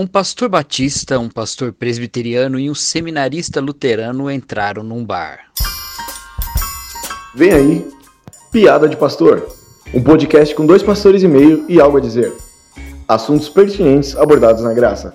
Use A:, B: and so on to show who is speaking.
A: Um pastor batista, um pastor presbiteriano e um seminarista luterano entraram num bar.
B: Vem aí, Piada de Pastor, um podcast com dois pastores e meio e algo a dizer. Assuntos pertinentes abordados na graça.